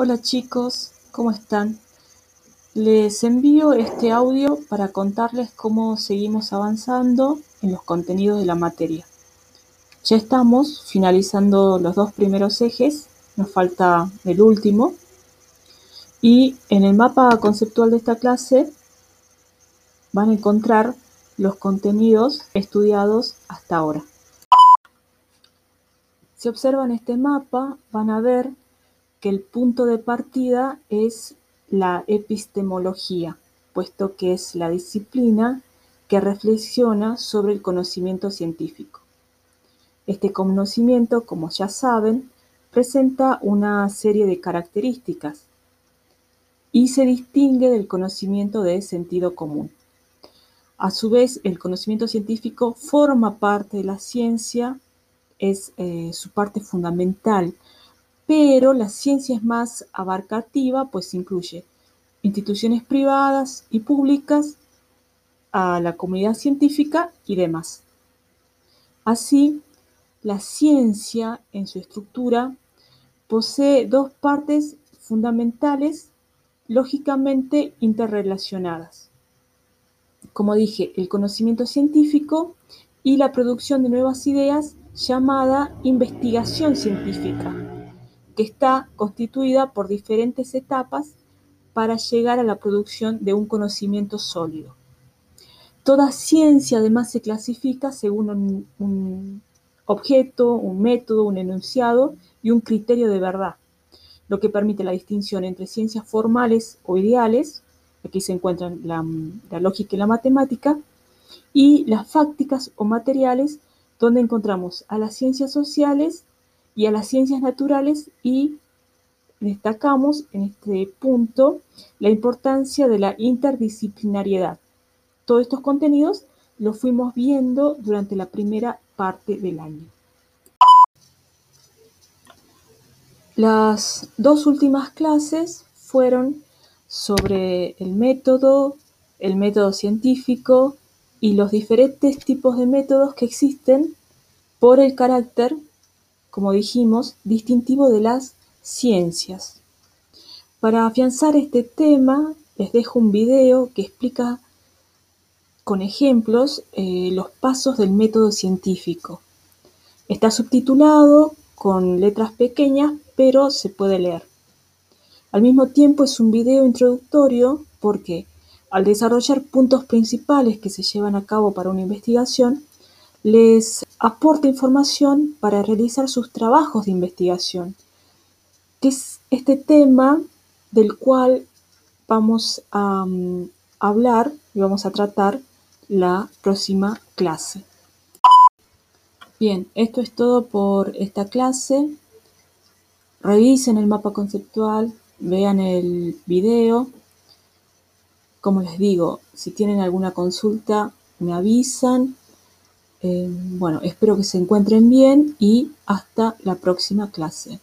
Hola chicos, ¿cómo están? Les envío este audio para contarles cómo seguimos avanzando en los contenidos de la materia. Ya estamos finalizando los dos primeros ejes, nos falta el último. Y en el mapa conceptual de esta clase van a encontrar los contenidos estudiados hasta ahora. Si observan este mapa, van a ver que el punto de partida es la epistemología, puesto que es la disciplina que reflexiona sobre el conocimiento científico. Este conocimiento, como ya saben, presenta una serie de características y se distingue del conocimiento de sentido común. A su vez, el conocimiento científico forma parte de la ciencia, es eh, su parte fundamental, pero la ciencia es más abarcativa, pues incluye instituciones privadas y públicas, a la comunidad científica y demás. Así, la ciencia en su estructura posee dos partes fundamentales lógicamente interrelacionadas. Como dije, el conocimiento científico y la producción de nuevas ideas llamada investigación científica que está constituida por diferentes etapas para llegar a la producción de un conocimiento sólido. Toda ciencia además se clasifica según un, objeto, un método, un enunciado y un criterio de verdad, lo que permite la distinción entre ciencias formales o ideales, aquí se encuentran la, la lógica y la matemática, y las fácticas o materiales, donde encontramos a las ciencias sociales y a las ciencias naturales y destacamos en este punto la importancia de la interdisciplinariedad. Todos estos contenidos los fuimos viendo durante la primera parte del año. Las dos últimas clases fueron sobre el método, el método científico y los diferentes tipos de métodos que existen por el carácter como dijimos, distintivo de las ciencias. Para afianzar este tema, les dejo un video que explica con ejemplos eh, los pasos del método científico. Está subtitulado con letras pequeñas, pero se puede leer. Al mismo tiempo es un video introductorio porque al desarrollar puntos principales que se llevan a cabo para una investigación, les aporta información para realizar sus trabajos de investigación, que es este tema del cual vamos a mm, hablar y vamos a tratar la próxima clase. Bien, esto es todo por esta clase. Revisen el mapa conceptual, vean el video. Como les digo, si tienen alguna consulta, me avisan. Eh, bueno, espero que se encuentren bien y hasta la próxima clase.